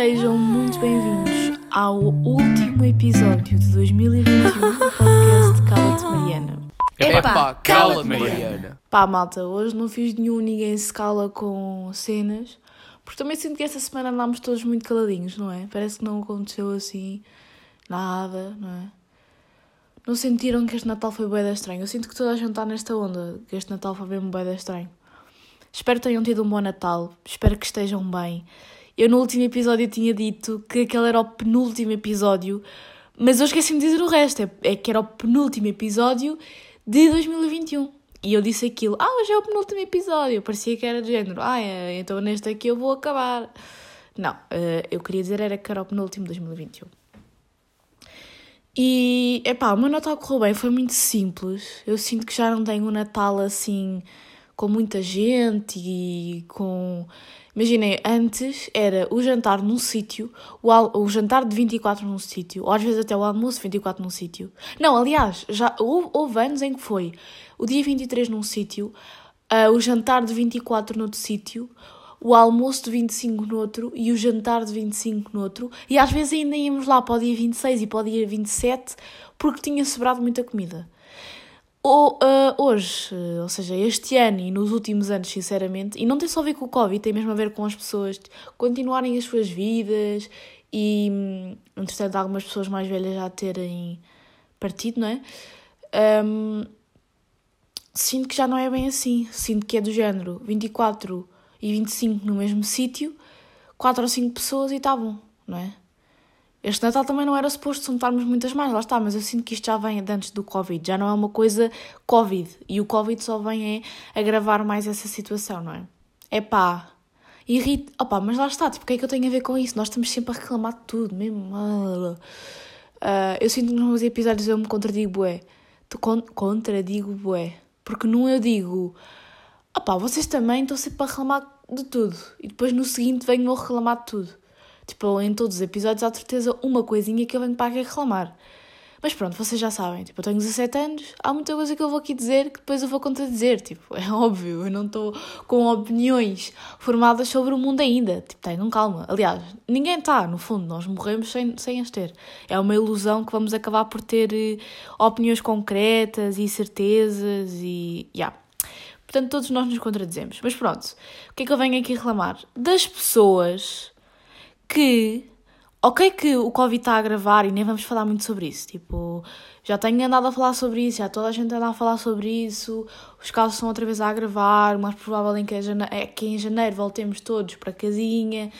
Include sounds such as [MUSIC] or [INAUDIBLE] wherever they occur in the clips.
Sejam muito bem-vindos ao último episódio de 2021 do podcast Cala-te Mariana. Epá, cala-te, Mariana. Pá, malta, hoje não fiz nenhum ninguém se cala com cenas, porque também sinto que esta semana andámos todos muito caladinhos, não é? Parece que não aconteceu assim nada, não é? Não sentiram que este Natal foi bué da estranho? Eu sinto que toda a gente está nesta onda, que este Natal foi mesmo bué da estranho. Espero que tenham tido um bom Natal, espero que estejam bem. Eu no último episódio tinha dito que aquele era o penúltimo episódio, mas eu esqueci-me de dizer o resto, é, é que era o penúltimo episódio de 2021. E eu disse aquilo, ah, hoje é o penúltimo episódio, parecia que era de género, ah, é, então neste aqui eu vou acabar. Não, uh, eu queria dizer era que era o penúltimo de 2021. E, epá, o meu Natal correu bem, foi muito simples. Eu sinto que já não tenho um Natal assim com muita gente e com. Imaginei, antes era o jantar num sítio, o, o jantar de 24 num sítio, ou às vezes até o almoço de 24 num sítio. Não, aliás, já houve, houve anos em que foi o dia 23 num sítio, uh, o jantar de 24 noutro sítio, o almoço de 25 noutro e o jantar de 25 noutro, e às vezes ainda íamos lá para o dia 26 e para o dia 27 porque tinha sobrado muita comida. Ou, uh, hoje, ou seja, este ano e nos últimos anos, sinceramente, e não tem só a ver com o Covid, tem mesmo a ver com as pessoas continuarem as suas vidas e, hum, entretanto, algumas pessoas mais velhas já terem partido, não é? Um, sinto que já não é bem assim. Sinto que é do género 24 e 25 no mesmo sítio, 4 ou 5 pessoas e está bom, não é? Este Natal também não era suposto juntarmos muitas mais, lá está, mas eu sinto que isto já vem antes do Covid, já não é uma coisa Covid. E o Covid só vem é agravar mais essa situação, não é? É pá, irrita. Opá, mas lá está, tipo, o que é que eu tenho a ver com isso? Nós estamos sempre a reclamar de tudo, mesmo. Uh, eu sinto que nos meus episódios eu me contradigo bué. Con contradigo bué. Porque num eu digo, opá, vocês também estão sempre a reclamar de tudo. E depois no seguinte venho a reclamar de tudo. Tipo, em todos os episódios há certeza uma coisinha que eu venho para aqui reclamar. Mas pronto, vocês já sabem, tipo, eu tenho 17 anos, há muita coisa que eu vou aqui dizer que depois eu vou contradizer, tipo, [LAUGHS] é óbvio, eu não estou com opiniões formadas sobre o mundo ainda, tipo, tenham calma. Aliás, ninguém está, no fundo, nós morremos sem, sem as ter. É uma ilusão que vamos acabar por ter uh, opiniões concretas e certezas e, yeah. Portanto, todos nós nos contradizemos. Mas pronto, o que é que eu venho aqui reclamar? Das pessoas que, ok que o Covid está a gravar e nem vamos falar muito sobre isso, tipo, já tenho andado a falar sobre isso, já toda a gente anda a falar sobre isso, os casos estão outra vez a gravar, o mais provável é que, é que em janeiro voltemos todos para casinha,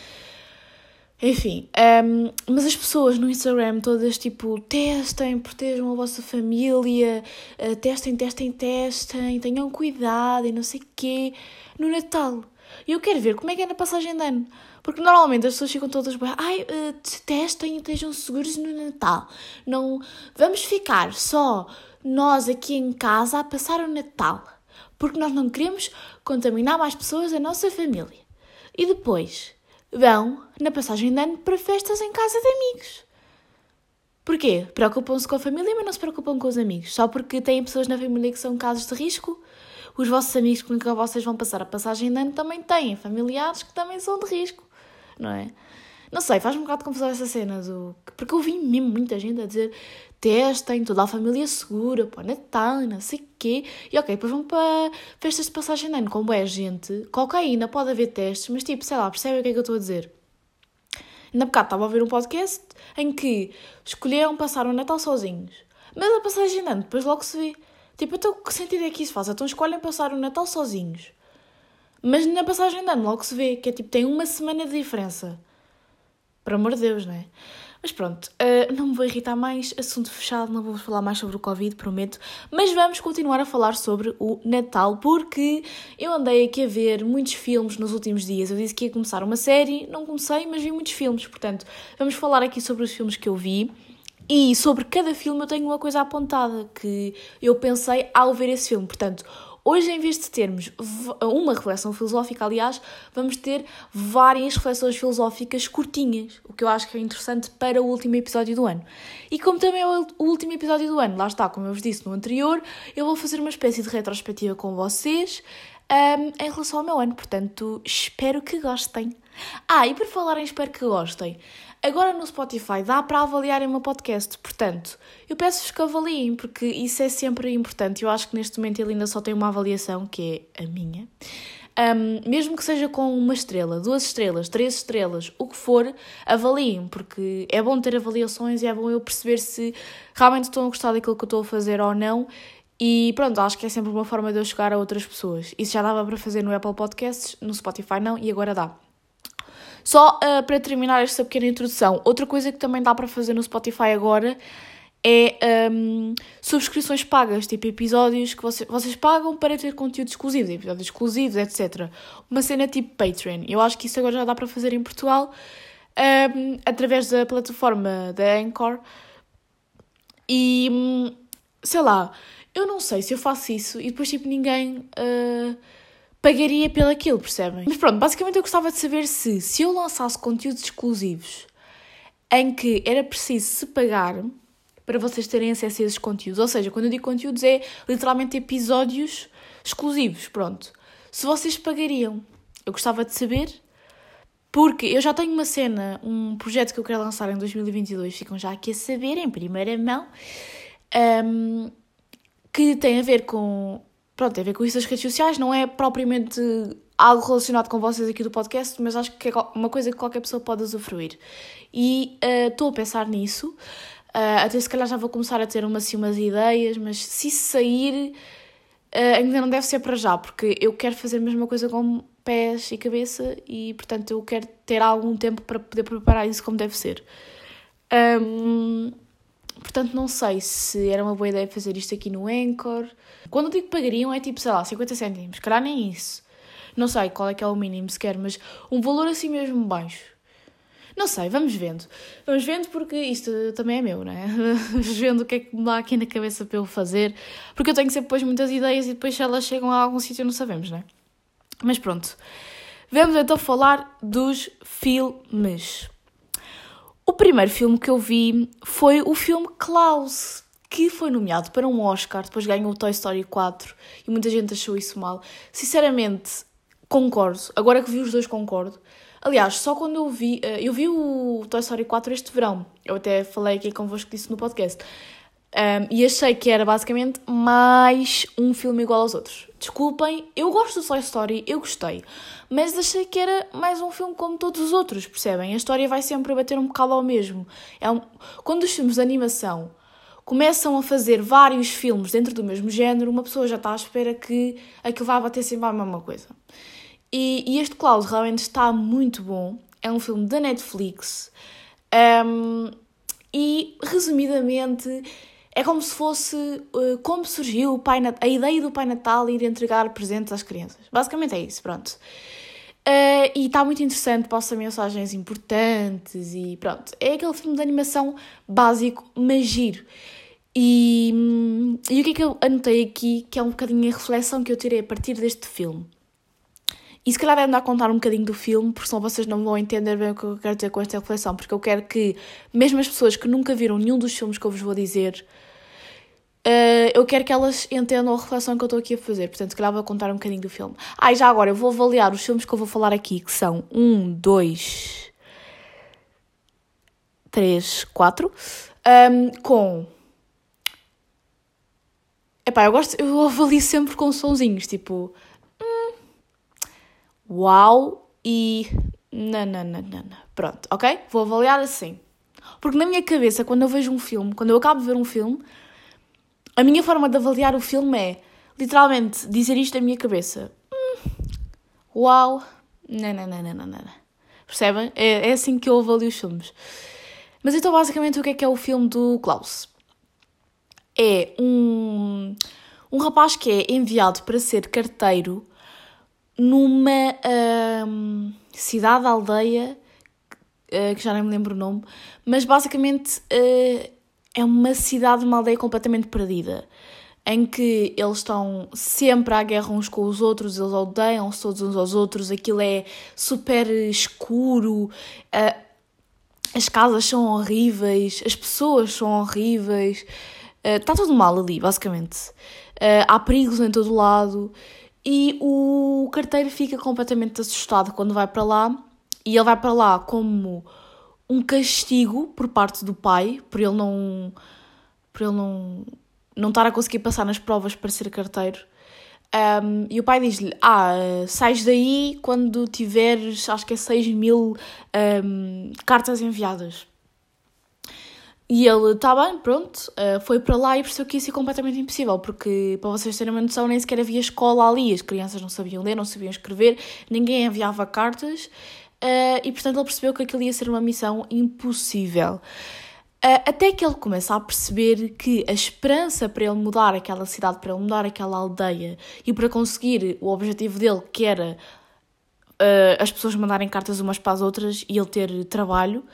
enfim, um, mas as pessoas no Instagram todas tipo testem, protejam a vossa família, uh, testem, testem, testem, tenham cuidado e não sei o quê, no Natal. E eu quero ver como é que é na passagem de ano. Porque normalmente as pessoas ficam todas bem, ai, uh, testem e estejam seguros no Natal. Não vamos ficar só nós aqui em casa a passar o Natal. Porque nós não queremos contaminar mais pessoas da nossa família. E depois vão na passagem de ano para festas em casa de amigos. Porquê? Preocupam-se com a família, mas não se preocupam com os amigos. Só porque têm pessoas na família que são casos de risco os vossos amigos com quem vocês vão passar a passagem de ano também têm familiares que também são de risco não é? Não sei, faz-me um bocado de confusão essa cena do. Porque eu vi mesmo muita gente a dizer testem, toda a família segura, para Natal, não sei o quê. E ok, depois vão para festas de passagem de ano, como é gente. Cocaína, pode haver testes, mas tipo, sei lá, percebem o que é que eu estou a dizer? Ainda bocado estava a ouvir um podcast em que escolheram passar o Natal sozinhos. Mas a passagem de ano, depois logo se vê. Tipo, então que sentido é que isso faz? Então escolhem passar o Natal sozinhos. Mas na passagem de ano logo se vê que é tipo, tem uma semana de diferença. Por amor de Deus, não é? Mas pronto, uh, não me vou irritar mais, assunto fechado, não vou falar mais sobre o Covid, prometo. Mas vamos continuar a falar sobre o Natal, porque eu andei aqui a ver muitos filmes nos últimos dias. Eu disse que ia começar uma série, não comecei, mas vi muitos filmes. Portanto, vamos falar aqui sobre os filmes que eu vi. E sobre cada filme eu tenho uma coisa apontada que eu pensei ao ver esse filme. Portanto, Hoje, em vez de termos uma reflexão filosófica, aliás, vamos ter várias reflexões filosóficas curtinhas, o que eu acho que é interessante para o último episódio do ano. E como também é o último episódio do ano, lá está, como eu vos disse no anterior, eu vou fazer uma espécie de retrospectiva com vocês. um, em relação ao meu ano. Portanto, espero que gostem. Ah, e por falar em espero que gostem, agora no Spotify dá para avaliarem o meu podcast. Portanto, eu peço-vos que avaliem, porque isso é sempre importante. Eu acho que neste momento ele ainda só tem uma avaliação, que é a minha. Um, mesmo que seja com uma estrela, duas estrelas, três estrelas, o que for, avaliem, porque é bom ter avaliações e é bom eu perceber se realmente estão a gostar daquilo que eu estou a fazer ou não. E pronto, acho que é sempre uma forma de eu chegar a outras pessoas. Isso já dava para fazer no Apple Podcasts, no Spotify não, e agora dá. Só uh, para terminar esta pequena introdução, outra coisa que também dá para fazer no Spotify agora é um, subscrições pagas, tipo episódios que vocês, vocês pagam para ter conteúdo exclusivo, episódios exclusivos, etc. Uma cena tipo Patreon. Eu acho que isso agora já dá para fazer em Portugal um, através da plataforma da Anchor. E hum, sei lá, eu não sei se eu faço isso e depois tipo ninguém uh, pagaria pelo aquilo, percebem? Mas pronto, basicamente eu gostava de saber se, se eu lançasse conteúdos exclusivos em que era preciso se pagar para vocês terem acesso a esses conteúdos. Ou seja, quando eu digo conteúdos é literalmente episódios exclusivos, pronto. Se vocês pagariam, eu gostava de saber, porque eu já tenho uma cena, um projeto que eu quero lançar em 2022, ficam já aqui a saber, em primeira mão, um, que tem a ver com, pronto, tem a ver com isso das redes sociais, não é propriamente algo relacionado com vocês aqui do podcast, mas acho que é uma coisa que qualquer pessoa pode usufruir. E uh, estou uh, a pensar nisso. Uh, até se calhar já vou começar a ter umas, assim, umas ideias, mas se sair, uh, ainda não deve ser para já, porque eu quero fazer a mesma coisa com pés e cabeça e, portanto, eu quero ter algum tempo para poder preparar isso como deve ser. Um, portanto, não sei se era uma boa ideia fazer isto aqui no Anchor. Quando eu digo que pagariam, é tipo, sei lá, 50 cêntimos, calhar nem isso. Não sei qual é que é o mínimo sequer, mas um valor assim mesmo baixo. Não sei, vamos vendo. Vamos vendo porque isto também é meu, não é? [LAUGHS] Vamos vendo o que é que me dá aqui na cabeça para eu fazer. Porque eu tenho sempre depois muitas ideias e depois se elas chegam a algum sítio não sabemos, não é? Mas pronto. Vamos então falar dos filmes. O primeiro filme que eu vi foi o filme Klaus, que foi nomeado para um Oscar, depois ganhou o Toy Story 4 e muita gente achou isso mal. Sinceramente, concordo. Agora que vi os dois, concordo. Aliás, só quando eu vi. Eh, eu vi o Toy Story 4 este verão. Eu até falei aqui convosco disso no podcast. Um, e achei que era basicamente mais um filme igual aos outros. Desculpem, eu gosto do Toy Story, eu gostei. Mas achei que era mais um filme como todos os outros, percebem? A história vai sempre bater um bocado ao mesmo. É um... Quando os filmes de animação começam a fazer vários filmes dentro do mesmo género, uma pessoa já está à espera que aquilo vá bater sempre a mesma coisa. E, e este Klaus realmente está muito bom. É um filme da Netflix. Um, e, resumidamente, é como se fosse uh, como surgiu o pai a ideia do Pai Natal ir entregar presentes às crianças. Basicamente é isso, pronto. Uh, e está muito interessante, passa mensagens importantes e pronto. É aquele filme de animação básico, mas giro. E, hum, e o que é que eu anotei aqui, que é um bocadinho a reflexão que eu tirei a partir deste filme. E se calhar é andar a contar um bocadinho do filme, porque senão vocês não vão entender bem o que eu quero dizer com esta reflexão, porque eu quero que, mesmo as pessoas que nunca viram nenhum dos filmes que eu vos vou dizer, uh, eu quero que elas entendam a reflexão que eu estou aqui a fazer. Portanto, se calhar vou contar um bocadinho do filme. Ah, e já agora, eu vou avaliar os filmes que eu vou falar aqui, que são um, dois, três, quatro, um, com... Epá, eu gosto, eu [LAUGHS] avalio sempre com sonzinhos, tipo uau e não. Pronto, ok? Vou avaliar assim. Porque na minha cabeça, quando eu vejo um filme, quando eu acabo de ver um filme, a minha forma de avaliar o filme é literalmente dizer isto na minha cabeça. Hum, uau, não. Percebem? É, é assim que eu avalio os filmes. Mas então, basicamente, o que é que é o filme do Klaus? É um, um rapaz que é enviado para ser carteiro numa um, cidade, aldeia, uh, que já nem me lembro o nome, mas basicamente uh, é uma cidade, uma aldeia completamente perdida, em que eles estão sempre à guerra uns com os outros, eles odeiam-se todos uns aos outros, aquilo é super escuro, uh, as casas são horríveis, as pessoas são horríveis, está tudo mal ali, basicamente. há perigos em todo lado E o carteiro fica completamente assustado quando vai para lá. E ele vai para lá como um castigo por parte do pai, por ele não. por ele não. não estar a conseguir passar nas provas para ser carteiro. Um, e o pai diz-lhe: Ah, sais daí quando tiveres, acho que é 6 mil um, cartas enviadas. E ele, está bem, pronto, uh, foi para lá e percebeu que isso é completamente impossível, porque, para vocês terem uma noção, nem sequer havia escola ali, as crianças não sabiam ler, não sabiam escrever, ninguém enviava cartas, uh, e portanto ele percebeu que aquilo ia ser uma missão impossível. Uh, até que ele começa a perceber que a esperança para ele mudar aquela cidade, para ele mudar aquela aldeia e para conseguir o objetivo dele, que era as pessoas mandarem cartas umas para as outras e ele ter trabalho,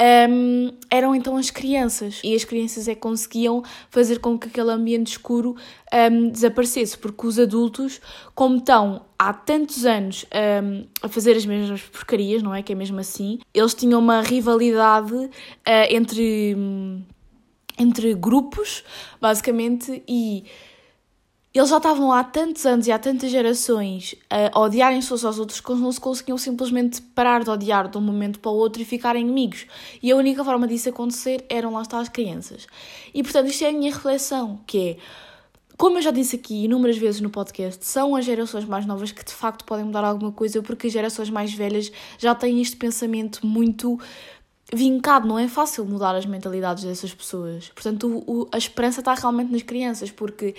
um, eram então as crianças. E as crianças é que conseguiam fazer com que aquele ambiente escuro um, desaparecesse, porque os adultos, como estão há tantos anos um, a fazer as mesmas porcarias, não é? Que é mesmo assim, eles tinham uma rivalidade uh, entre, entre grupos, basicamente, e eles já estavam há tantos anos e há tantas gerações a odiarem-se uns aos outros que não se conseguiam simplesmente parar de odiar de um momento para o outro e ficarem inimigos. E a única forma disso acontecer eram lá estar as crianças. E portanto, isto é a minha reflexão, que é, como eu já disse aqui inúmeras vezes no podcast, são as gerações mais novas que de facto podem mudar alguma coisa, porque as gerações mais velhas já têm este pensamento muito vincado, não é fácil mudar as mentalidades dessas pessoas. Portanto, o, o, a esperança está realmente nas crianças, porque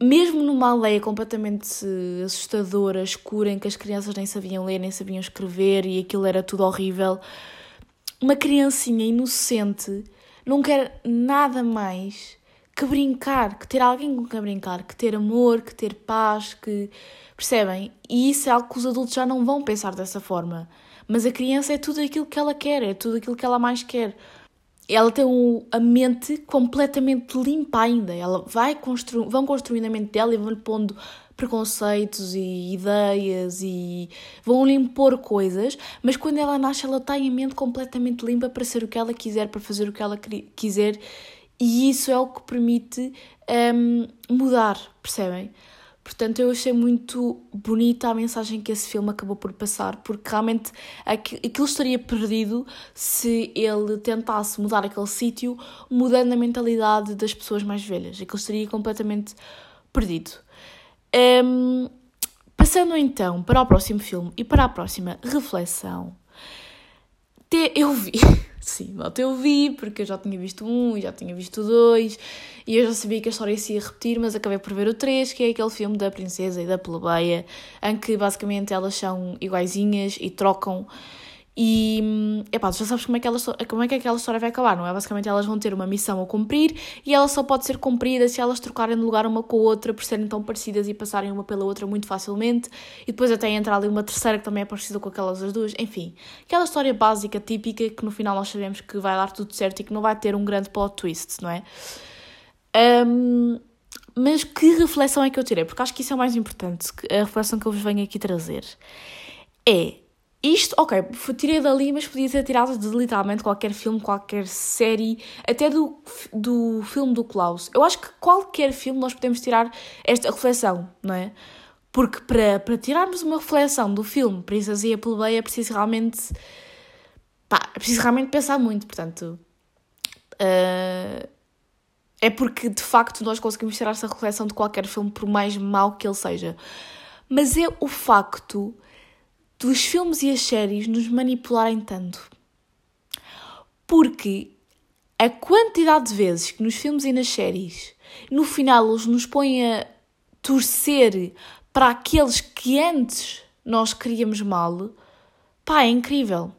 mesmo numa aldeia completamente assustadora, escura, em que as crianças nem sabiam ler, nem sabiam escrever e aquilo era tudo horrível, uma criancinha inocente não quer nada mais que brincar, que ter alguém com quem brincar, que ter amor, que ter paz, que. Percebem? E isso é algo que os adultos já não vão pensar dessa forma. Mas a criança é tudo aquilo que ela quer, é tudo aquilo que ela mais quer ela tem um, a mente completamente limpa ainda. Ela vai constru, vão construindo a mente dela e vão-lhe pondo preconceitos e ideias e vão lhe impor coisas, mas quando ela nasce ela tem a mente completamente limpa para ser o que ela quiser, para fazer o que ela quiser e isso é o que permite um, mudar, percebem? Portanto, eu achei muito bonita a mensagem que esse filme acabou por passar, porque realmente aquilo estaria perdido se ele tentasse mudar aquele sítio, mudando a mentalidade das pessoas mais velhas. Aquilo estaria completamente perdido. Um, passando então para o próximo filme e para a próxima reflexão, eu vi. [LAUGHS] Sim, malta, eu vi, porque eu já tinha visto um e já tinha visto dois, e eu já sabia que a história se ia repetir, mas acabei por ver o 3, que é aquele filme da princesa e da plebeia, em que basicamente elas são iguaizinhas e trocam e, epá, tu já sabes como é, que ela, como é que aquela história vai acabar, não é? Basicamente elas vão ter uma missão a cumprir e ela só pode ser cumprida se elas trocarem de lugar uma com a outra por serem tão parecidas e passarem uma pela outra muito facilmente. E depois até entra ali uma terceira que também é parecida com aquelas as duas. Enfim, aquela história básica, típica, que no final nós sabemos que vai dar tudo certo e que não vai ter um grande plot twist, não é? Um, mas que reflexão é que eu tirei? Porque acho que isso é o mais importante, a reflexão que eu vos venho aqui trazer. É isto, ok, tirei dali, mas podia ter tirado de literalmente qualquer filme, qualquer série, até do, do filme do Klaus. Eu acho que qualquer filme nós podemos tirar esta reflexão, não é? Porque para, para tirarmos uma reflexão do filme Princesa e a Plebeia é preciso realmente. pá, é preciso realmente pensar muito, portanto. Uh, é porque de facto nós conseguimos tirar essa reflexão de qualquer filme, por mais mau que ele seja. Mas é o facto dos filmes e as séries nos manipularem tanto. Porque a quantidade de vezes que nos filmes e nas séries, no final, eles nos põem a torcer para aqueles que antes nós queríamos mal, pá, é incrível.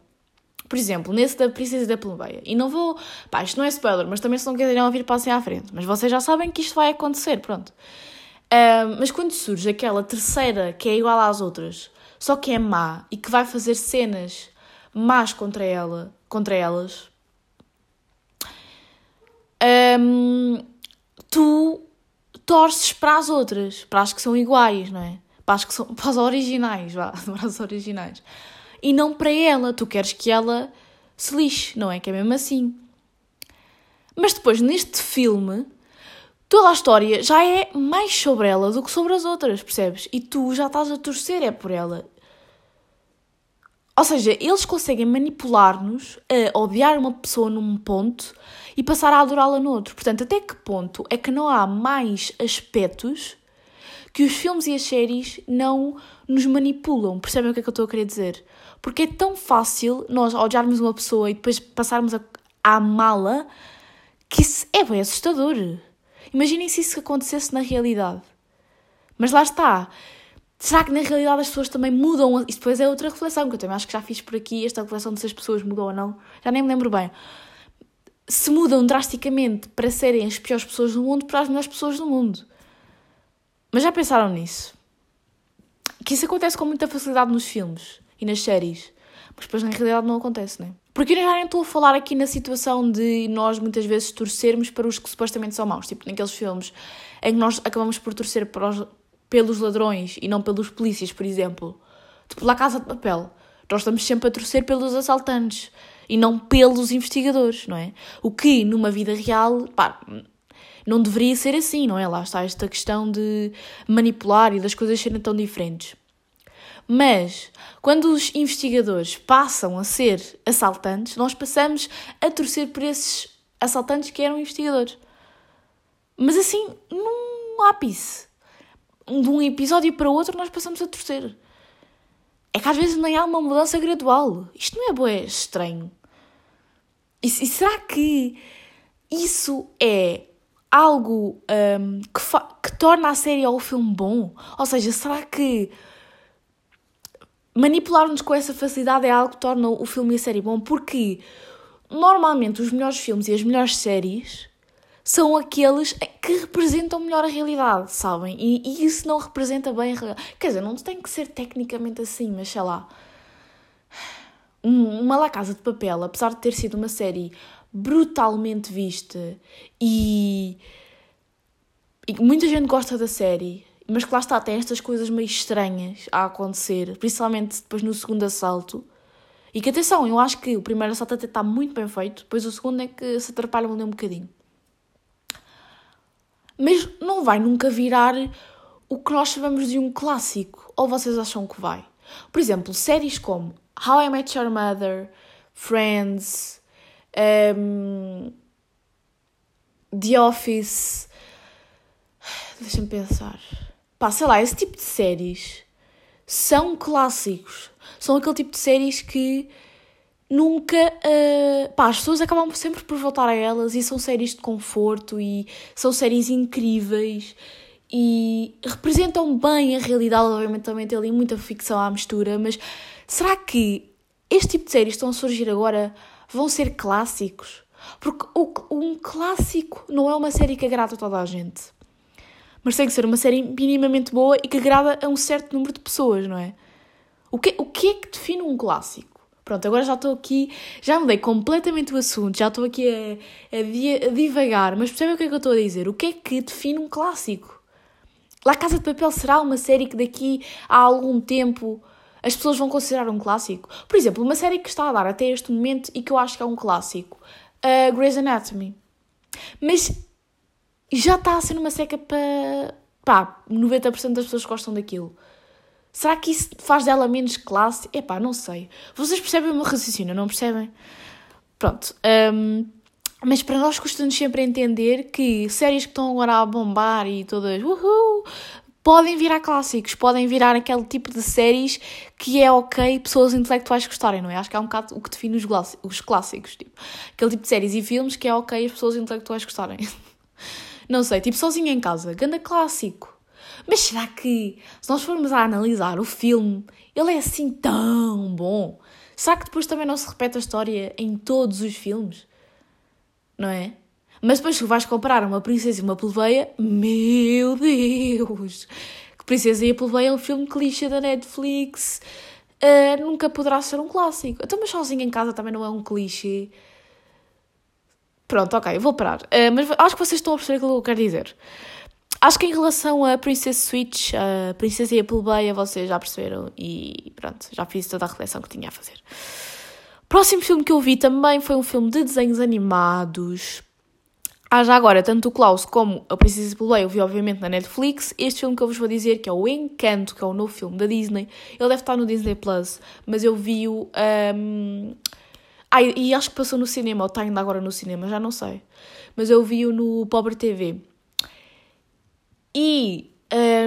Por exemplo, nesse da Princesa da Plebeia. E não vou. Pá, isto não é spoiler, mas também se não quiserem ouvir, passem à frente. Mas vocês já sabem que isto vai acontecer, pronto. Uh, mas quando surge aquela terceira que é igual às outras, só que é má e que vai fazer cenas más contra ela, contra elas, um, tu torces para as outras, para as que são iguais, não é? Para as que são [LAUGHS] para as originais, vá, [LAUGHS] para as originais. E não para ela, tu queres que ela se lixe, não é? Que é mesmo assim. Mas depois, neste filme, toda a história já é mais sobre ela do que sobre as outras, percebes? E tu já estás a torcer é por ela. Ou seja, eles conseguem manipular-nos a odiar uma pessoa num ponto e passar a adorá-la no outro. Portanto, até que ponto é que não há mais aspectos que os filmes e as séries não nos manipulam? Percebem o que é que eu estou a querer dizer? Porque é tão fácil nós odiarmos uma pessoa e depois passarmos a, a amá-la que isso é bem assustador. Imaginem se isso acontecesse na realidade. Mas lá está. Será que na realidade as pessoas também mudam? Isso depois é outra reflexão, que eu também acho que já fiz por aqui, esta reflexão de se as pessoas mudam ou não. Já nem me lembro bem. Se mudam drasticamente para serem as piores pessoas do mundo para as melhores pessoas do mundo. Mas já pensaram nisso? Que isso acontece com muita facilidade nos filmes e nas séries. Mas depois na realidade não acontece, né? Porque eu já nem estou a falar aqui na situação de nós muitas vezes torcermos para os que supostamente são maus. Tipo, naqueles filmes em que nós acabamos por torcer os, pelos ladrões e não pelos polícias, por exemplo. Tipo, La Casa de Papel. Nós estamos sempre a torcer pelos assaltantes e não pelos investigadores, não é? O que, numa vida real, pá, não deveria ser assim, não é? Lá está esta questão de manipular e das coisas serem tão diferentes. Mas quando os investigadores passam a ser assaltantes, nós passamos a torcer por esses assaltantes que eram investigadores. Mas assim, num ápice. De um episódio para outro, nós passamos a torcer. É que às vezes nem há uma mudança gradual. Isto não é boé estranho. E, e, será que isso é algo um, que, que torna a série ou o filme bom? Ou seja, será que manipular-nos com essa facilidade é algo que torna o filme e a série bom, porque normalmente os melhores filmes e as melhores séries são aqueles que representam melhor a realidade, sabem? E, e isso não representa bem a realidade. Quer dizer, não tem que ser tecnicamente assim, mas sei lá. Uma La Casa de Papel, apesar de ter sido uma série brutalmente vista e, e muita gente gosta da série, mas que lá está, tem estas coisas meio estranhas a acontecer, principalmente depois no segundo assalto. E que atenção, eu acho que o primeiro assalto até está muito bem feito, depois o segundo é que se atrapalha ali um bocadinho. Mas não vai nunca virar o que nós chamamos de um clássico. Ou vocês acham que vai? Por exemplo, séries como How I Met Your Mother, Friends, um, The Office. Deixa-me pensar. Pá, sei lá, esse tipo de séries são clássicos. São aquele tipo de séries que nunca. Uh, pá, as pessoas acabam sempre por voltar a elas e são séries de conforto e são séries incríveis e representam bem a realidade. Obviamente também tem ali muita ficção à mistura, mas será que este tipo de séries estão a surgir agora vão ser clássicos? Porque um clássico não é uma série que agrada toda a gente mas tem que ser uma série minimamente boa e que agrada a um certo número de pessoas, não é? O que, o que é que define um clássico? Pronto, agora já estou aqui, já mudei completamente o assunto, já estou aqui a, a, divagar, mas percebem o que é que eu estou a dizer? O que é que define um clássico? La Casa de Papel será uma série que daqui a algum tempo as pessoas vão considerar um clássico? Por exemplo, uma série que está a dar até este momento e que eu acho que é um clássico, a Grey's Anatomy. Mas já está a ser uma seca para. pá, 90% das pessoas gostam daquilo. Será que isso faz dela menos classe? Epá, não sei. Vocês percebem o meu raciocínio, não percebem? Pronto. Um, mas para nós custa-nos sempre entender que séries que estão agora a bombar e todas uhul, podem virar clássicos, podem virar aquele tipo de séries que é ok pessoas intelectuais gostarem, não é? Acho que é um bocado o que define os, os clássicos. Tipo, aquele tipo de séries e filmes que é ok as pessoas intelectuais gostarem. [LAUGHS] Não sei, tipo sozinha em casa, ganda clássico. Mas será que, se nós formos a analisar o filme, ele é assim tão bom? Será que depois também não se repete a história em todos os filmes? Não é? Mas depois que vais comparar uma princesa e uma plebeia, meu Deus! Que Princesa e a Plebeia é um filme clichê da Netflix. Uh, nunca poderá ser um clássico. Então, mas sozinha em casa também não é um clichê. Pronto, ok, vou parar. Uh, mas acho que vocês estão a perceber aquilo que eu quero dizer. Acho que em relação a Princess Switch, a Princesa e a Plebeia, vocês já perceberam e pronto, já fiz toda a reflexão que tinha a fazer. Próximo filme que eu vi também foi um filme de desenhos animados. Ah, já agora, tanto o Klaus como a Princesa Play eu vi obviamente na Netflix. Este filme que eu vos vou dizer, que é o Encanto, que é o novo filme da Disney, ele deve estar no Disney Plus, mas eu vi-o. Um... Ah, e acho que passou no cinema, ou está ainda agora no cinema, já não sei. Mas eu vi-o no Pobre TV. E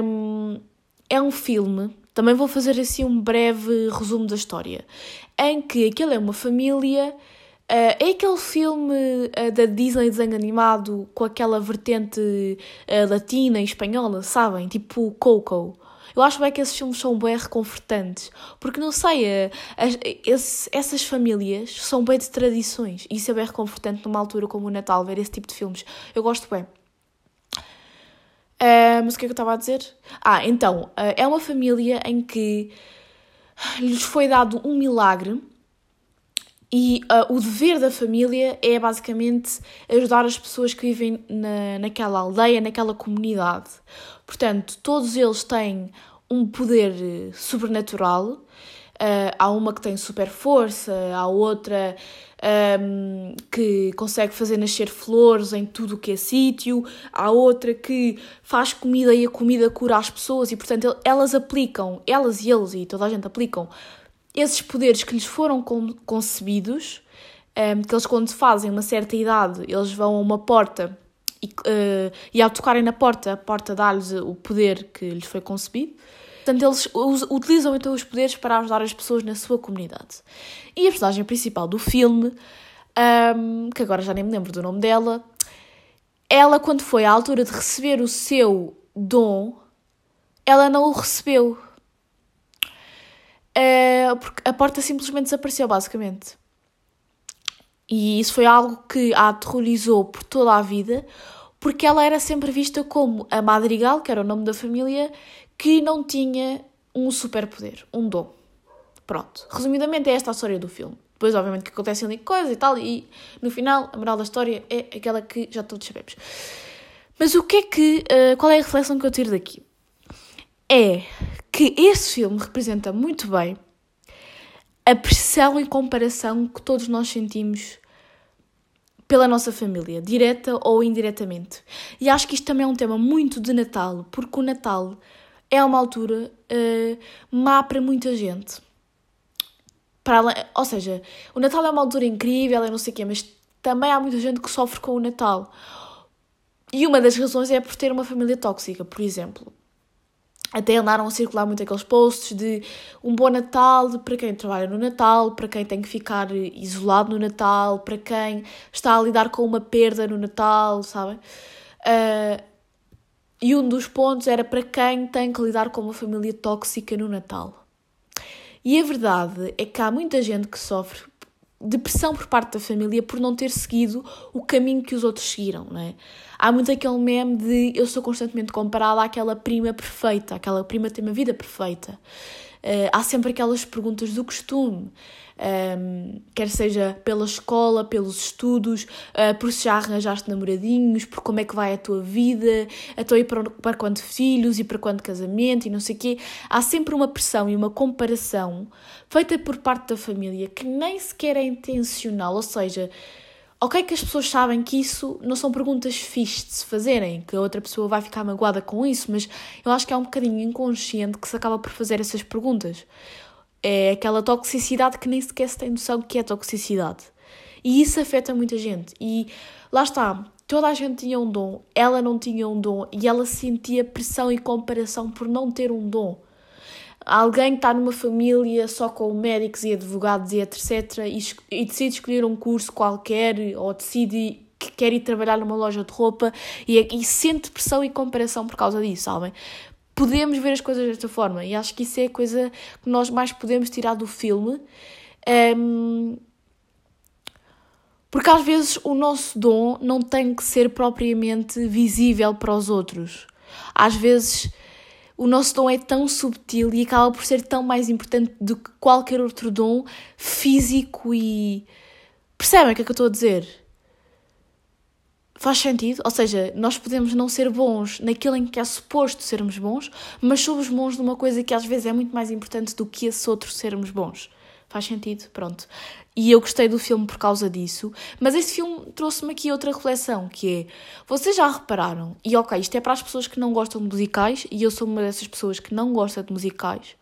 um... é um filme, também vou fazer assim um breve resumo da história, em que aquilo é uma família Uh, é aquele filme uh, da Disney desenho animado com aquela vertente uh, latina e espanhola, sabem? Tipo Coco. Eu acho bem que esses filmes são bem reconfortantes, porque não sei, as, esse, essas famílias são bem de tradições e isso é bem reconfortante numa altura como o Natal, ver esse tipo de filmes. Eu gosto bem. mas o que é que eu estava a dizer? Ah, então, é uma família em que lhes foi dado um milagre e uh, o dever da família é basicamente ajudar as pessoas que vivem na, naquela aldeia, naquela comunidade. Portanto, todos eles têm um poder eh, sobrenatural. Uh, há uma que tem super força, há outra um, que consegue fazer nascer flores em tudo o que é sítio, há outra que faz comida e a comida cura as pessoas e, portanto, elas aplicam, elas e eles e toda a gente aplicam esses poderes que lhes foram concebidos, um, ehm, que eles quando fazem uma certa idade, eles vão a uma porta e, uh, e ao tocarem na porta, a porta dá-lhes o poder que lhes foi concebido. Portanto, eles utilizam então os poderes para ajudar as pessoas na sua comunidade. E a personagem principal do filme, um, que agora já nem me lembro do nome dela, ela, quando foi à altura de receber o seu dom, ela não o recebeu uh, porque a porta simplesmente desapareceu, basicamente. E isso foi algo que a aterrorizou por toda a vida, porque ela era sempre vista como a Madrigal, que era o nome da família, que não tinha um superpoder, um dom. Pronto. Resumidamente, é esta a história do filme. Depois, obviamente, que acontecem ali coisas e tal, e no final, a moral da história é aquela que já todos sabemos. Mas o que é que. Uh, qual é a reflexão que eu tiro daqui? É que esse filme representa muito bem a pressão e comparação que todos nós sentimos pela nossa família, direta ou indiretamente. E acho que isto também é um tema muito de Natal, porque o Natal é uma altura uh, má para muita gente. Para, ou seja, o Natal é uma altura incrível, é não sei o quê, mas também há muita gente que sofre com o Natal. E uma das razões é por ter uma família tóxica, por exemplo até andaram a circular muito aqueles posts de um bom Natal para quem trabalha no Natal, para quem tem que ficar isolado no Natal, para quem está a lidar com uma perda no Natal, sabem? Uh, e um dos pontos era para quem tem que lidar com uma família tóxica no Natal. E a verdade é que há muita gente que sofre depressão por parte da família por não ter seguido o caminho que os outros seguiram, não é? Há muito aquele meme de eu sou constantemente comparada àquela prima perfeita, aquela prima tem uma vida perfeita. Uh, há sempre aquelas perguntas do costume, um, quer seja pela escola, pelos estudos, uh, por se já arranjaste namoradinhos, por como é que vai a tua vida, então e para, para quanto filhos e para quanto casamento e não sei o quê. Há sempre uma pressão e uma comparação feita por parte da família que nem sequer é intencional, ou seja, Ok, que as pessoas sabem que isso não são perguntas fixes de se fazerem, que a outra pessoa vai ficar magoada com isso, mas eu acho que é um bocadinho inconsciente que se acaba por fazer essas perguntas. É aquela toxicidade que nem sequer se tem noção que é toxicidade. E isso afeta muita gente. E lá está, toda a gente tinha um dom, ela não tinha um dom e ela sentia pressão e comparação por não ter um dom alguém está numa família só com médicos e advogados e etc. E, e decide escolher um curso qualquer ou decide que quer ir trabalhar numa loja de roupa e, e sente pressão e comparação por causa disso, sabem? Podemos ver as coisas desta forma e acho que isso é a coisa que nós mais podemos tirar do filme. Um, porque às vezes o nosso dom não tem que ser propriamente visível para os outros. Às vezes o nosso dom é tão subtil e acaba por ser tão mais importante do que qualquer outro dom físico e. Percebem o que é que eu estou a dizer? Faz sentido? Ou seja, nós podemos não ser bons naquilo em que é suposto sermos bons, mas somos bons numa coisa que às vezes é muito mais importante do que esse outro sermos bons. faz sentido, pronto. E eu gostei do filme por causa disso, mas esse filme trouxe-me aqui outra reflexão, que é, vocês já repararam, e ok, isto é para as pessoas que não gostam de musicais, e eu sou uma dessas pessoas que não gosta de musicais,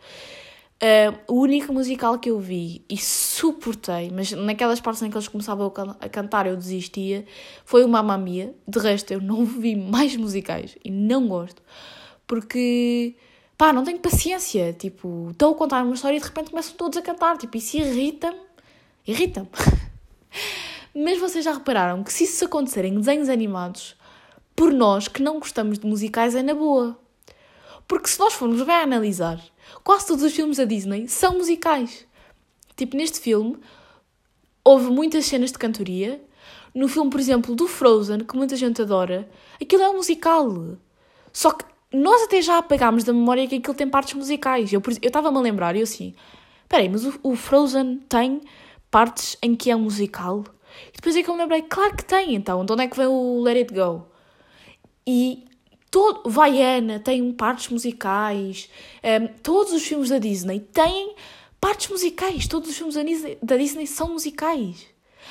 Uh, o único musical que eu vi e suportei, mas naquelas partes em que eles começavam a, can a cantar eu desistia, foi o Mamma Mia. De resto, eu não [LAUGHS] vi mais musicais e não gosto. Porque, pá, não tenho paciência. Tipo, estou a contar uma história e de repente começam todos a cantar. Tipo, isso irrita-me. Irrita-me. [LAUGHS] mas vocês já repararam que se isso acontecer em desenhos animados, por nós que não gostamos de musicais é na boa. Porque se nós formos bem analisar quase todos os filmes da Disney são musicais. Tipo, neste filme, houve muitas cenas de cantoria. No filme, por exemplo, do Frozen, que muita gente adora, aquilo é um musical. Só que nós até já apagámos da memória que aquilo tem partes musicais. Eu estava-me a lembrar e eu assim, peraí, mas o, o, Frozen tem partes em que é um musical? E depois é que eu me lembrei, claro que tem, então, de onde é que vem o Let It Go? E Todo, Vaiana tem partes musicais. Um, ehm, todos os filmes da Disney têm partes musicais. Todos os filmes da Disney, da Disney são musicais.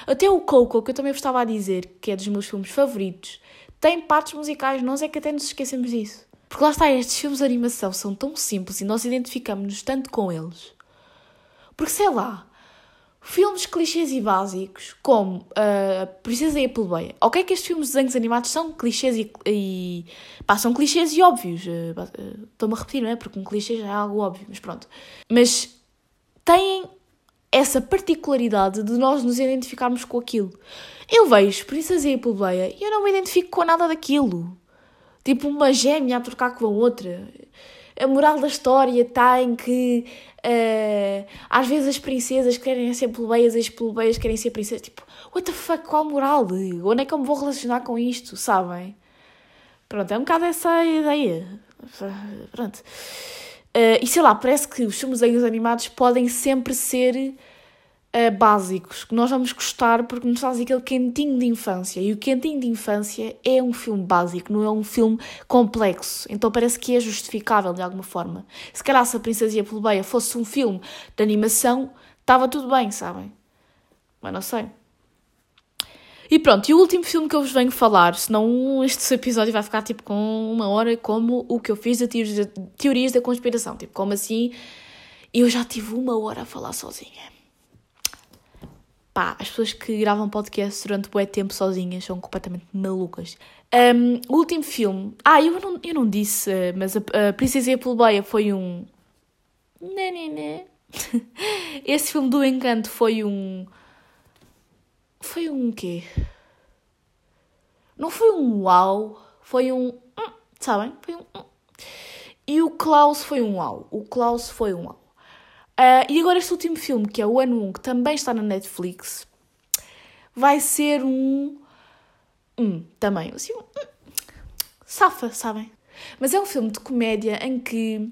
Até o Coco, que eu também estava a dizer, que é dos meus filmes favoritos, tem partes musicais. Nós é que até nos esquecemos disso. Porque lá está, estes filmes de animação são tão simples e nós identificamos-nos tanto com eles. Porque sei lá, Filmes clichês e básicos, como uh, Princesa e a Plebeia. Ok que estes filmes de desenhos animados são clichês e... e pá, são clichês e óbvios. Uh, uh, Estou-me a repetir, não é? Porque um clichê já é algo óbvio, mas pronto. Mas têm essa particularidade de nós nos identificarmos com aquilo. Eu vejo Princesa e a Plebeia e eu não me identifico com nada daquilo. Tipo uma gêmea a trocar com a outra. A moral da história está em que Uh, às vezes as princesas querem ser plebeias as plebeias querem ser princesas. Tipo, what the fuck, qual moral? Onde é que eu me vou relacionar com isto, sabem? Pronto, é um bocado essa ideia. Pronto. Uh, e sei lá, parece que os filmes animados podem sempre ser uh, básicos, que nós vamos gostar porque nos faz aquele quentinho de infância. E o quentinho de infância é um filme básico, não é um filme complexo. Então parece que é justificável de alguma forma. Se calhar se a Princesa e a Plebeia fosse um filme de animação, estava tudo bem, sabem? Mas não sei. E pronto, e o último filme que eu vos venho falar, senão este episódio vai ficar tipo com uma hora como o que eu fiz de teorias da conspiração. Tipo, como assim? Eu já tive uma hora a falar sozinha pá, as pessoas que gravam podcast durante bué tempo sozinhas são completamente malucas. Um, o último filme. Ah, eu não, eu não disse, mas a, a Princesa e a Plebeia foi um. Né, né, né. Esse filme do Encanto foi um. Foi um quê? Não foi um uau, foi um. Hum, sabem? Foi um. Hum. E o Klaus foi um uau. O Klaus foi um uau. Uh, e agora este último filme, que é o Ano 1, que também está na Netflix, vai ser um... Hum, também, assim, um... safa, sabem? Mas é um filme de comédia em que...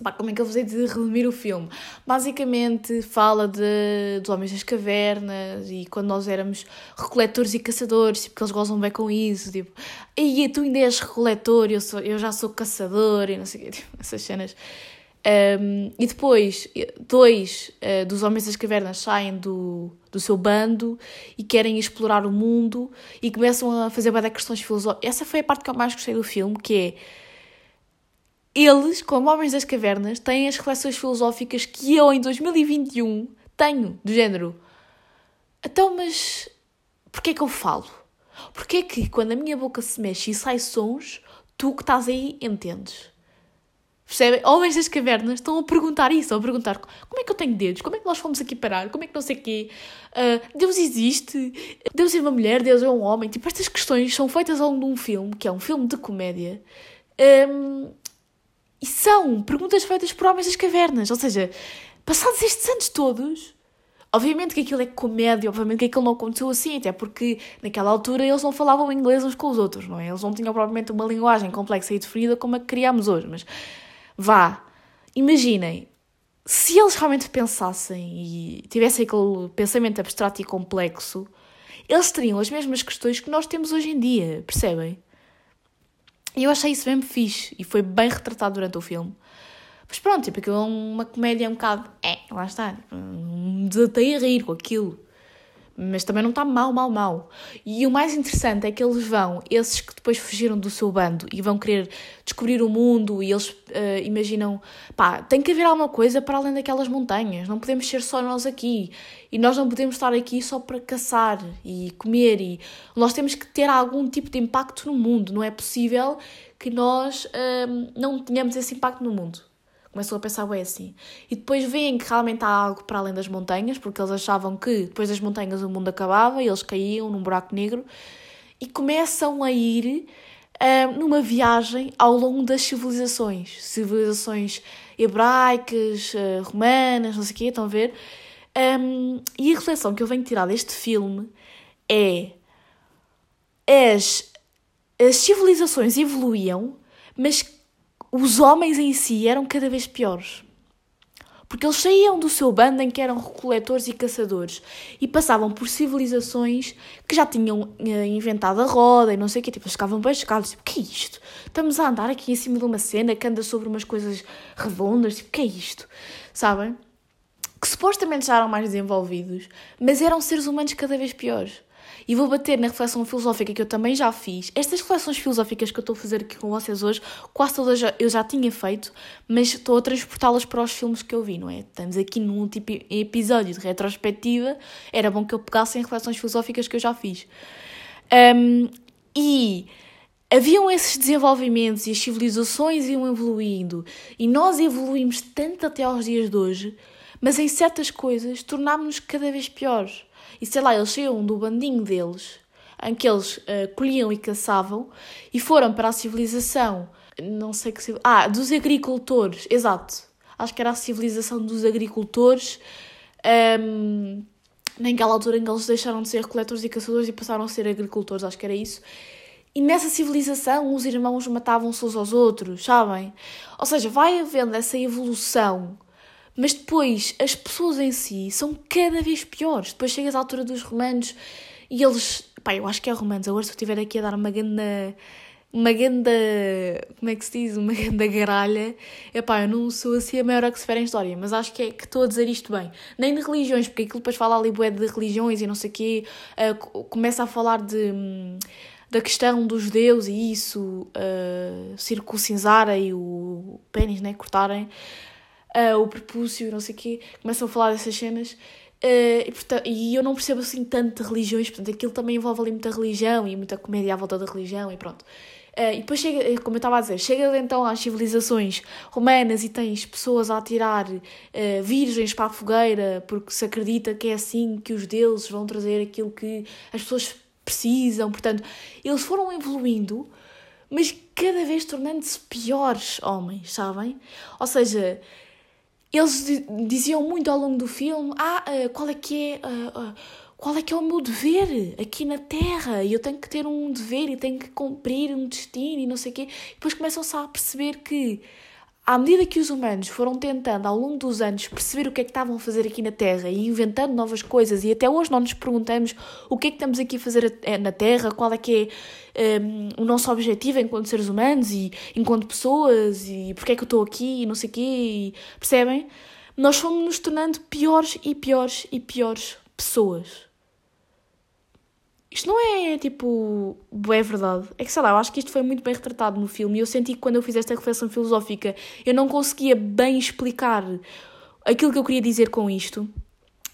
Pá, como é que eu vos hei de resumir o filme? Basicamente fala de, dos homens das cavernas e quando nós éramos recoletores e caçadores, tipo, que eles gozam bem com isso, tipo, e tu ainda és recoletor, eu, sou, eu já sou caçador e não sei o quê, [LAUGHS] tipo, essas cenas um, e depois, dois uh, dos homens das cavernas saem do, do seu bando e querem explorar o mundo e começam a fazer várias questões filosóficas. Essa foi a parte que eu mais gostei do filme, que é eles, como homens das cavernas, têm as reflexões filosóficas que eu, em 2021, tenho, do género. Então, mas porquê é que eu falo? Porquê é que quando a minha boca se mexe e sai sons, tu que estás aí entendes? Percebem? Homens das cavernas estão a perguntar isso, a perguntar como é que eu tenho dedos, como é que nós fomos aqui parar, como é que não sei o quê, uh, Deus existe, Deus é uma mulher, Deus é um homem. Tipo, estas questões são feitas ao longo de um filme, que é um filme de comédia, um, e são perguntas feitas por homens das cavernas. Ou seja, passados estes anos todos, obviamente que aquilo é comédia, obviamente que aquilo não aconteceu assim, até porque naquela altura eles não falavam inglês uns com os outros, não é? Eles não tinham propriamente uma linguagem complexa e definida como a que criámos hoje, mas Vá, imaginem, se eles realmente pensassem e tivessem aquele pensamento abstrato e complexo, eles teriam as mesmas questões que nós temos hoje em dia, percebem? E eu achei isso bem fixe e foi bem retratado durante o filme. Mas pronto, tipo, aquilo é uma comédia um bocado. É, lá está, tipo, me desatei a rir com aquilo. Mas também não está mal, mal, mal. E o mais interessante é que eles vão, esses que depois fugiram do seu bando e vão querer descobrir o mundo e eles uh, imaginam, pá, tem que haver alguma coisa para além daquelas montanhas, não podemos ser só nós aqui. E nós não podemos estar aqui só para caçar e comer e nós temos que ter algum tipo de impacto no mundo. Não é possível que nós uh, não tenhamos esse impacto no mundo começam a pensar bem assim. E depois veem que realmente há algo para além das montanhas, porque eles achavam que depois das montanhas o mundo acabava e eles caíam num buraco negro e começam a ir uh, numa viagem ao longo das civilizações. Civilizações hebraicas, uh, romanas, não sei o quê, estão a ver? Um, e a reflexão que eu venho tirar deste filme é as, as civilizações evoluíam, mas os homens em si eram cada vez piores. Porque eles saíam do seu bando em que eram recoletores e caçadores e passavam por civilizações que já tinham uh, inventado a roda e não sei o quê. Tipo, eles ficavam bem chocados. Tipo, que é isto? Estamos a andar aqui em cima de uma cena que anda sobre umas coisas redondas. Tipo, que é isto? Sabem? Que supostamente já eram mais desenvolvidos, mas eram seres humanos cada vez piores e vou bater na reflexão filosófica que eu também já fiz. Estas reflexões filosóficas que eu estou a fazer aqui com vocês hoje, quase todas eu já tinha feito, mas estou a transportá-las para os filmes que eu vi, não é? Estamos aqui num tipo episódio de retrospectiva, era bom que eu pegasse em reflexões filosóficas que eu já fiz. Um, e haviam esses desenvolvimentos e as civilizações iam evoluindo e nós evoluímos tanto até aos dias de hoje, mas em certas coisas tornámos-nos cada vez piores. E sei lá, eles saíam do bandinho deles, em que eles uh, colhiam e caçavam, e foram para a civilização, não sei que. Ah, dos agricultores, exato. Acho que era a civilização dos agricultores. Um, ehm, naquela altura em que eles deixaram de ser recoletores e caçadores e passaram a ser agricultores, acho que era isso. E nessa civilização os irmãos matavam-se uns aos outros, sabem? Ou seja, vai havendo essa evolução mas depois, as pessoas em si são cada vez piores. Depois chegas à altura dos romanos e eles. Pá, eu acho que é romanos. Agora, se eu estiver aqui a dar uma grande. Uma grande. Como é que se diz? Uma [LAUGHS] grande garalha. Epá, eu não sou assim a maior se em história, mas acho que é que estou a dizer isto bem. Nem de religiões, porque aquilo depois fala ali bué de religiões e não sei o quê. Uh, começa a falar de. Da questão dos judeus e isso, uh, circuncisarem o pênis, né? Cortarem uh, o prepúcio, não sei o quê, começam a falar dessas cenas. Uh, e, portanto, e eu não percebo assim tanto de religiões, portanto aquilo também envolve ali muita religião e muita comédia à volta da religião e pronto. Uh, e depois chega, eh, como eu estava a dizer, chega então às civilizações romanas e tens pessoas a atirar uh, virgens para a fogueira porque se acredita que é assim que os deuses vão trazer aquilo que as pessoas precisam. Portanto, eles foram evoluindo, mas cada vez tornando-se piores homens, sabem? Ou seja, eles diziam muito ao longo do filme: Ah, uh, qual é que é. Uh, uh, qual é que é o meu dever aqui na Terra? E eu tenho que ter um dever e tenho que cumprir um destino e não sei o quê. E depois começam-se a perceber que à medida que os humanos foram tentando ao longo dos anos perceber o que é que estavam a fazer aqui na Terra e inventando novas coisas, e até hoje não nos perguntamos o que é que estamos aqui a fazer eh, na Terra, qual é que é um, o nosso objetivo enquanto seres humanos e enquanto pessoas, e porque é que eu estou aqui e não sei o quê, e, percebem? Nós fomos nos tornando piores e piores e piores pessoas. Isto não é tipo. É verdade. É que sei lá, eu acho que isto foi muito bem retratado no filme e eu senti que quando eu fiz esta reflexão filosófica eu não conseguia bem explicar aquilo que eu queria dizer com isto.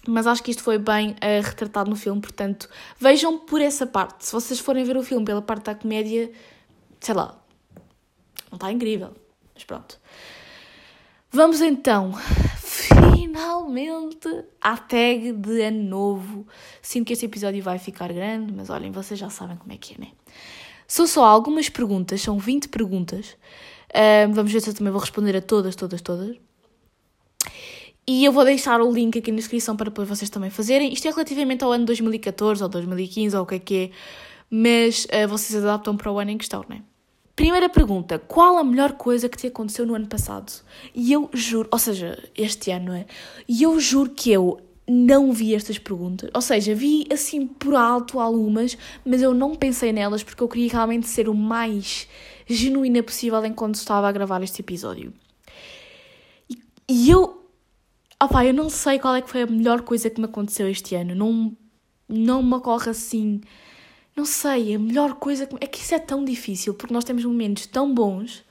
Mas acho que isto foi bem uh, retratado no filme, portanto, vejam por essa parte. Se vocês forem ver o filme pela parte da comédia, sei lá, não está incrível. Mas pronto. Vamos então finalmente à tag de ano novo. Sinto que este episódio vai ficar grande, mas olhem, vocês já sabem como é que é, né? São só algumas perguntas, são 20 perguntas. Uh, vamos ver se eu também vou responder a todas, todas, todas. E eu vou deixar o link aqui na descrição para depois vocês também fazerem. Isto é relativamente ao ano 2014 ou 2015 ou o que é que é, mas uh, vocês adaptam para o ano em questão, não é? Primeira pergunta: qual a melhor coisa que te aconteceu no ano passado? E eu juro, ou seja, este ano, é? E eu juro que eu não vi estas perguntas. Ou seja, vi assim por alto algumas, mas eu não pensei nelas porque eu queria realmente ser o mais genuína possível enquanto estava a gravar este episódio. E, e eu Opá, eu não sei qual é que foi a melhor coisa que me aconteceu este ano. Não, não me ocorre assim. Não sei, a melhor coisa. Que... É que isso é tão difícil, porque nós temos momentos tão bons.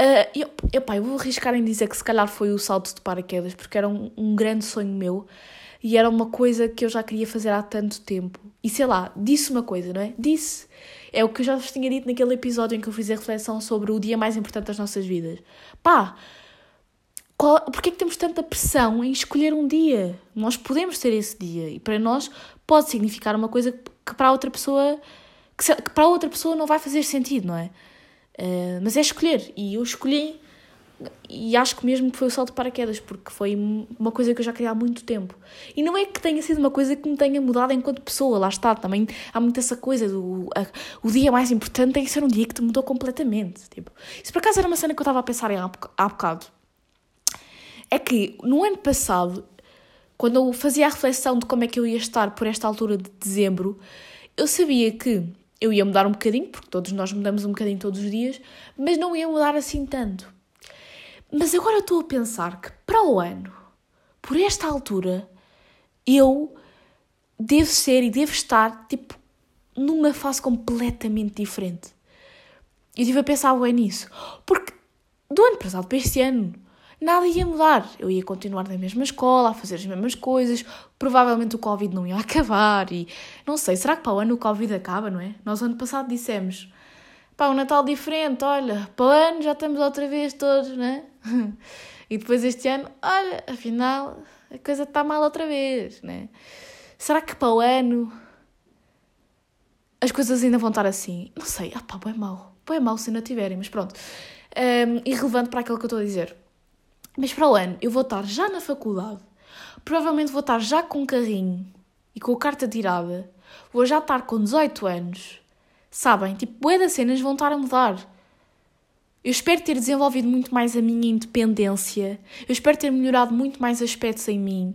Uh, eu, epá, eu vou arriscar em dizer que se calhar foi o salto de paraquedas, porque era um, um grande sonho meu e era uma coisa que eu já queria fazer há tanto tempo. E sei lá, disse uma coisa, não é? Disse. É o que eu já vos tinha dito naquele episódio em que eu fiz a reflexão sobre o dia mais importante das nossas vidas. Pá, qual, porquê é que temos tanta pressão em escolher um dia? Nós podemos ter esse dia e para nós pode significar uma coisa que para outra pessoa que, se, que para outra pessoa não vai fazer sentido, não é? Uh, mas é escolher e eu escolhi e acho que mesmo que foi o salto de paraquedas, porque foi uma coisa que eu já queria há muito tempo. E não é que tenha sido uma coisa que me tenha mudado enquanto pessoa, lá está, também há muito essa coisa do a, o dia mais importante tem que ser um dia que te mudou completamente. Tipo, isso por acaso era uma cena que eu estava a pensar em há, há bocado. É que no ano passado, quando eu fazia a reflexão de como é que eu ia estar por esta altura de dezembro, eu sabia que eu ia mudar um bocadinho, porque todos nós mudamos um bocadinho todos os dias, mas não ia mudar assim tanto. Mas agora estou a pensar que para o ano, por esta altura, eu devo ser e devo estar, tipo, numa fase completamente diferente. Eu estive a pensar bem nisso. Porque do ano passado para este ano, nada ia mudar. Eu ia continuar na mesma escola, a fazer as mesmas coisas. Provavelmente o Covid não ia [LAUGHS] acabar. E não sei, será que para o ano o Covid acaba, não é? Nós, ano passado, dissemos pá, um Natal diferente, olha, para o ano já estamos outra vez todos, né? [LAUGHS] e depois este ano, olha, afinal a coisa está mal outra vez, né? Será que para o ano as coisas ainda vão estar assim? Não sei, ah pá, bem mal, bem mal se não tiverem, mas pronto. Um, irrelevante para aquilo que eu estou a dizer. Mas para o ano eu vou estar já na faculdade, provavelmente vou estar já com um carrinho e com a carta tirada, vou já estar com 18 anos Sabem? Tipo, bué das cenas vão estar a mudar. Eu espero ter desenvolvido muito mais a minha independência. Eu espero ter melhorado muito mais aspectos em mim.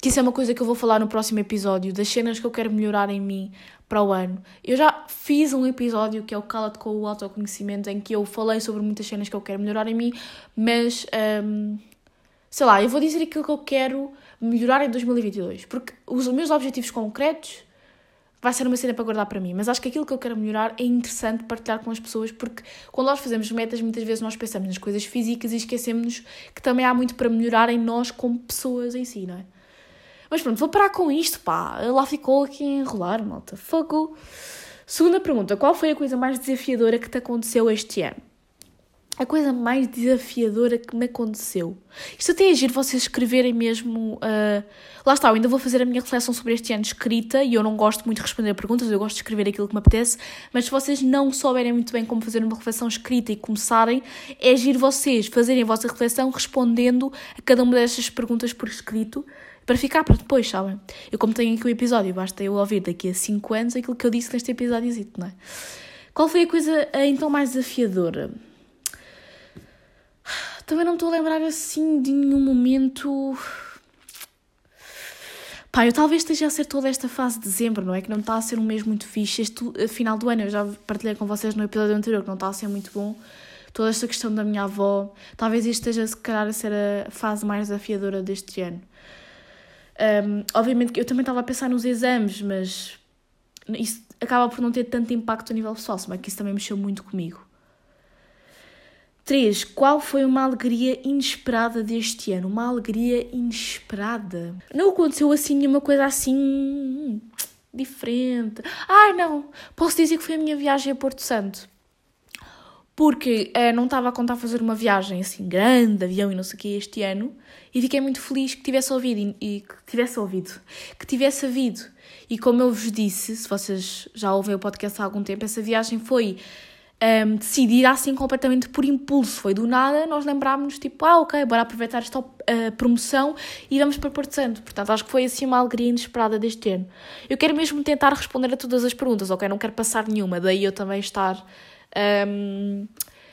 Que isso é uma coisa que eu vou falar no próximo episódio, das cenas que eu quero melhorar em mim para o ano. Eu já fiz um episódio que é o Cala-te com o autoconhecimento, em que eu falei sobre muitas cenas que eu quero melhorar em mim, mas um, sei lá, eu vou dizer aquilo que eu quero melhorar em 2022, porque os meus objetivos concretos vai ser uma cena para guardar para mim, mas acho que aquilo que eu quero melhorar é interessante partilhar com as pessoas, porque quando nós fazemos metas, muitas vezes nós pensamos nas coisas físicas e esquecemos que também há muito para melhorar em nós como pessoas em si, não é? Mas pronto, vou parar com isto, pá. Lá ficou aqui a enrolar, malta. Fogo. Segunda pergunta: qual foi a coisa mais desafiadora que te aconteceu este ano? a coisa mais desafiadora que me aconteceu. Isto até é giro vocês escreverem mesmo. Uh... Lá está, eu ainda vou fazer a minha reflexão sobre este ano escrita e eu não gosto muito de responder perguntas, eu gosto de escrever aquilo que me apetece, mas se vocês não souberem muito bem como fazer uma reflexão escrita e começarem, é giro vocês fazerem a vossa reflexão respondendo a cada uma destas perguntas por escrito para ficar para depois, sabem? Eu, como tenho aqui o episódio, basta eu ouvir daqui a 5 anos aquilo que eu disse neste episódio, não é? Qual foi a coisa ah, então mais desafiadora? Também não estou a lembrar assim de nenhum momento. Pá, eu talvez esteja a ser toda esta fase de dezembro, não é? Que não está a ser um mês muito fixe. Este eh, final do ano, eu já partilhei com vocês no episódio anterior, que não está a ser muito bom. Toda esta questão da minha avó. Talvez isto esteja, se calhar, a ser a fase mais desafiadora deste ano. Um, obviamente que eu também estava a pensar nos exames, mas isso acaba por não ter tanto impacto a nível pessoal, mas que isso também mexeu muito comigo. 3. Qual foi uma alegria inesperada deste ano? Uma alegria inesperada. Não aconteceu assim nenhuma coisa assim diferente. Ah, não! Posso dizer que foi a minha viagem a Porto Santo. Porque uh, não estava a contar fazer uma viagem assim grande, de avião e não sei o que este ano. E fiquei muito feliz que tivesse ouvido e, e que tivesse ouvido. Que tivesse havido. E como eu vos disse, se vocês já ouvem o podcast há algum tempo, essa viagem foi um, decidir assim completamente por impulso. Foi do nada, nós lembrámos-nos, tipo, ah, ok, bora aproveitar esta uh, promoção e vamos para Porto Santo. Portanto, acho que foi assim uma alegria inesperada deste ano. Eu quero mesmo tentar responder a todas as perguntas, ok? Não quero passar nenhuma, daí eu também estar. Um,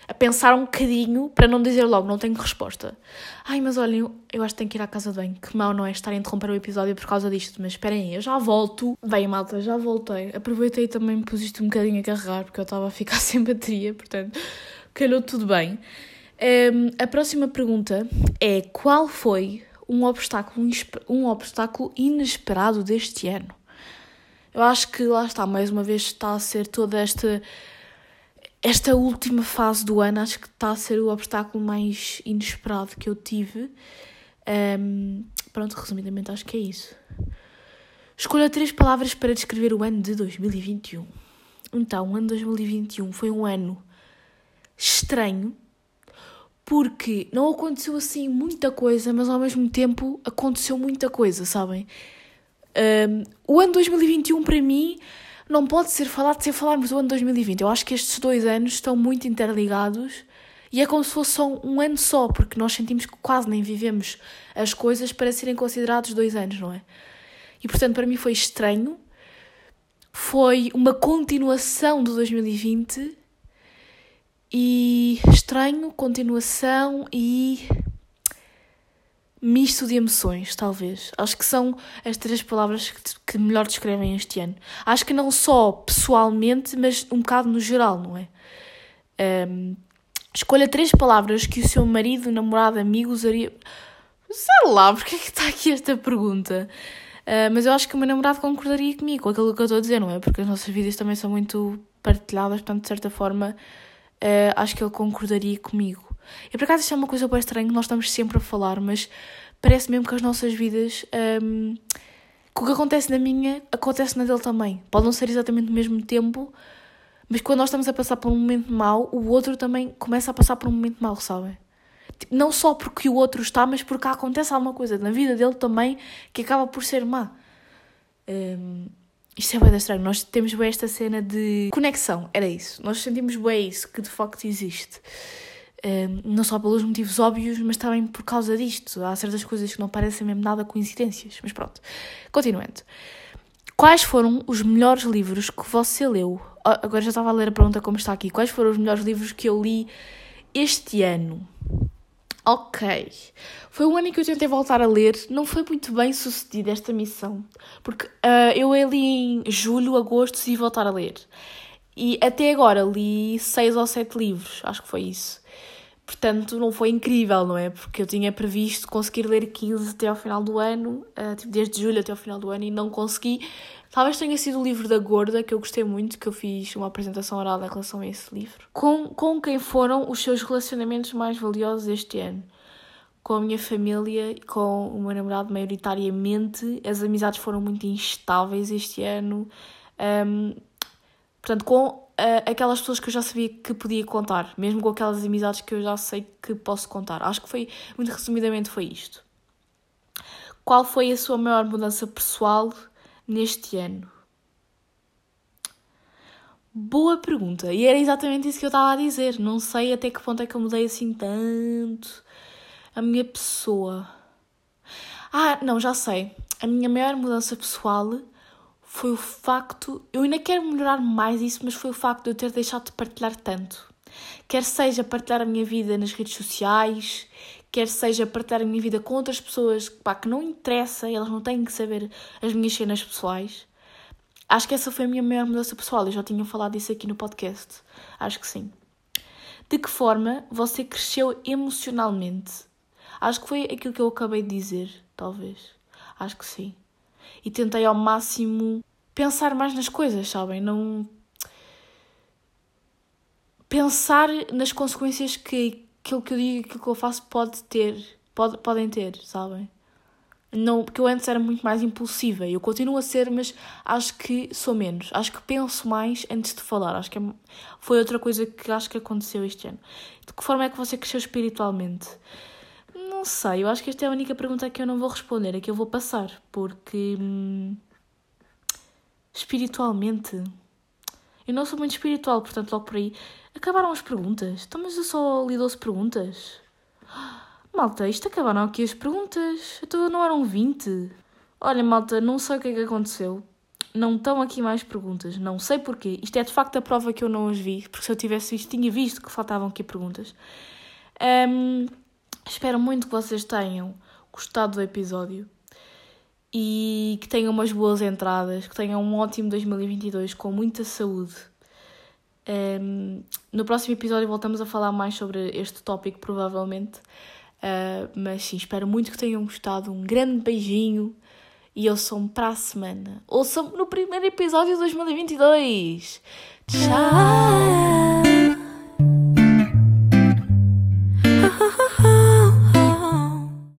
a pensar um bocadinho para não dizer logo, não tenho resposta. Ai, mas olhem, eu acho que tenho que ir à casa de banho. Que mal não é estar a interromper o episódio por causa disto. Mas esperem eu já volto. Bem, malta, já voltei. Aproveitei também pus isto um bocadinho a carregar porque eu estava a ficar [LAUGHS] sem bateria, portanto, calhou tudo bem. Um, a próxima pergunta é: qual foi um obstáculo, um obstáculo inesperado deste ano? Eu acho que lá está, mais uma vez, está a ser toda esta. Esta última fase do ano, acho que está a ser o obstáculo mais inesperado que eu tive. Um, pronto, resumidamente, acho que é isso. Escolha três palavras para descrever o ano de 2021. Então, o ano de 2021 foi um ano estranho, porque não aconteceu assim muita coisa, mas ao mesmo tempo aconteceu muita coisa, sabem? Um, o ano 2021 para mim não pode ser falado sem falarmos do ano 2020. Eu acho que estes dois anos estão muito interligados e é como se fosse só um ano só, porque nós sentimos que quase nem vivemos as coisas para serem considerados dois anos, não é? E portanto para mim foi estranho, foi uma continuação do 2020 e estranho, continuação e misto de emoções, talvez. Acho que são as três palavras que, que melhor descrevem este ano. Acho que não só pessoalmente, mas um bocado no geral, não é? Um, escolha três palavras que o seu marido, namorado, amigo usaria. Sei lá, porque é que está aqui esta pergunta? Uh, mas eu acho que o meu namorado concordaria comigo com aquilo que eu estou a dizer, não é? Porque as nossas vidas também são muito partilhadas, portanto, de certa forma, uh, acho que ele concordaria comigo. E por acaso isto é uma coisa bem estranha, nós estamos sempre a falar, mas parece mesmo que as nossas vidas. Um, que o que acontece na minha acontece na dele também. Pode não ser exatamente no mesmo tempo, mas quando nós estamos a passar por um momento mau, o outro também começa a passar por um momento mau, sabem? Tipo, não só porque o outro está, mas porque acontece alguma coisa na vida dele também que acaba por ser má. Um, isto é bem estranho. Nós temos bem esta cena de conexão, era isso. Nós sentimos bem isso, que de facto existe. Não só pelos motivos óbvios, mas também por causa disto. Há certas coisas que não parecem mesmo nada coincidências. Mas pronto, continuando. Quais foram os melhores livros que você leu? Ah, agora já estava a ler a pergunta como está aqui. Quais foram os melhores livros que eu li este ano? Ok. Foi um ano em que eu tentei voltar a ler. Não foi muito bem sucedida esta missão. Porque uh, eu li em julho, agosto e voltar a ler. E até agora li seis ou sete livros. Acho que foi isso. Portanto, não foi incrível, não é? Porque eu tinha previsto conseguir ler 15 até ao final do ano, uh, tipo desde julho até ao final do ano, e não consegui. Talvez tenha sido o livro da Gorda, que eu gostei muito, que eu fiz uma apresentação oral em relação a esse livro. Com, com quem foram os seus relacionamentos mais valiosos este ano? Com a minha família, com o meu namorado, maioritariamente. As amizades foram muito instáveis este ano. Um, portanto, com uh, aquelas pessoas que eu já sabia que podia contar, mesmo com aquelas amizades que eu já sei que posso contar. Acho que foi, muito resumidamente, foi isto. Qual foi a sua maior mudança pessoal neste ano? Boa pergunta. E era exatamente isso que eu estava a dizer. Não sei até que ponto é que eu mudei assim tanto a minha pessoa. Ah, não, já sei. A minha maior mudança pessoal foi o facto. Eu ainda quero melhorar mais isso, mas foi o facto de eu ter deixado de partilhar tanto. Quer seja partilhar a minha vida nas redes sociais, quer seja partilhar a minha vida com outras pessoas pá, que não interessa, elas não têm que saber as minhas cenas pessoais. Acho que essa foi a minha maior mudança pessoal. Eu já tinha falado disso aqui no podcast. Acho que sim. De que forma você cresceu emocionalmente? Acho que foi aquilo que eu acabei de dizer, talvez. Acho que sim. E tentei ao máximo pensar mais nas coisas, sabem? Não. Pensar nas consequências que aquilo que eu digo, aquilo que eu faço pode ter, pode, podem ter, sabem? Não, porque eu antes era muito mais impulsiva e eu continuo a ser, mas acho que sou menos. Acho que penso mais antes de falar. Acho que é, foi outra coisa que acho que aconteceu este ano. De que forma é que você cresceu espiritualmente? Não sei, eu acho que esta é a única pergunta que eu não vou responder, é que eu vou passar, porque hum, espiritualmente eu não sou muito espiritual, portanto, logo por aí acabaram as perguntas. Então, mas eu só li 12 perguntas. Malta, isto acabaram aqui as perguntas. Então não eram 20. Olha, malta, não sei o que é que aconteceu. Não estão aqui mais perguntas. Não sei porquê. Isto é de facto a prova que eu não as vi, porque se eu tivesse visto, tinha visto que faltavam aqui perguntas. Um, espero muito que vocês tenham gostado do episódio e que tenham umas boas entradas, que tenham um ótimo 2022 com muita saúde. Um, no próximo episódio voltamos a falar mais sobre este tópico, provavelmente. Uh, mas sim, espero muito que tenham gostado. Um grande beijinho e ouçam para a semana. Ouçam no primeiro episódio de 2022. Tchau!